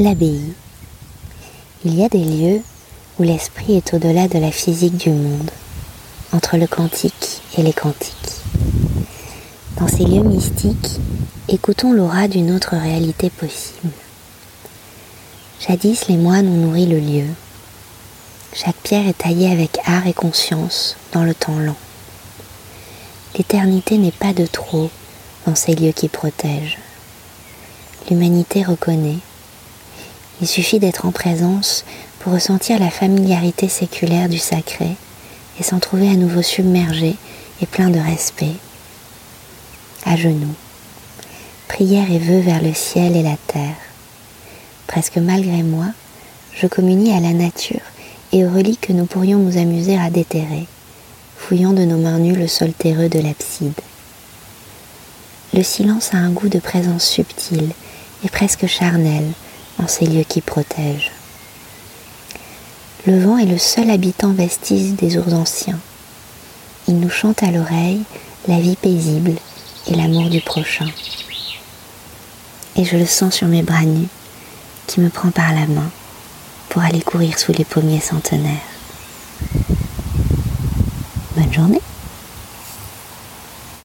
l'abbaye. Il y a des lieux où l'esprit est au-delà de la physique du monde, entre le quantique et les quantiques. Dans ces lieux mystiques, écoutons l'aura d'une autre réalité possible. Jadis, les moines ont nourri le lieu. Chaque pierre est taillée avec art et conscience dans le temps lent. L'éternité n'est pas de trop dans ces lieux qui protègent. L'humanité reconnaît il suffit d'être en présence pour ressentir la familiarité séculaire du sacré et s'en trouver à nouveau submergé et plein de respect. À genoux, prière et vœux vers le ciel et la terre. Presque malgré moi, je communie à la nature et aux reliques que nous pourrions nous amuser à déterrer, fouillant de nos mains nues le sol terreux de l'abside. Le silence a un goût de présence subtile et presque charnelle en ces lieux qui protègent. Le vent est le seul habitant vestige des ours anciens. Il nous chante à l'oreille la vie paisible et l'amour du prochain. Et je le sens sur mes bras nus qui me prend par la main pour aller courir sous les pommiers centenaires. Bonne journée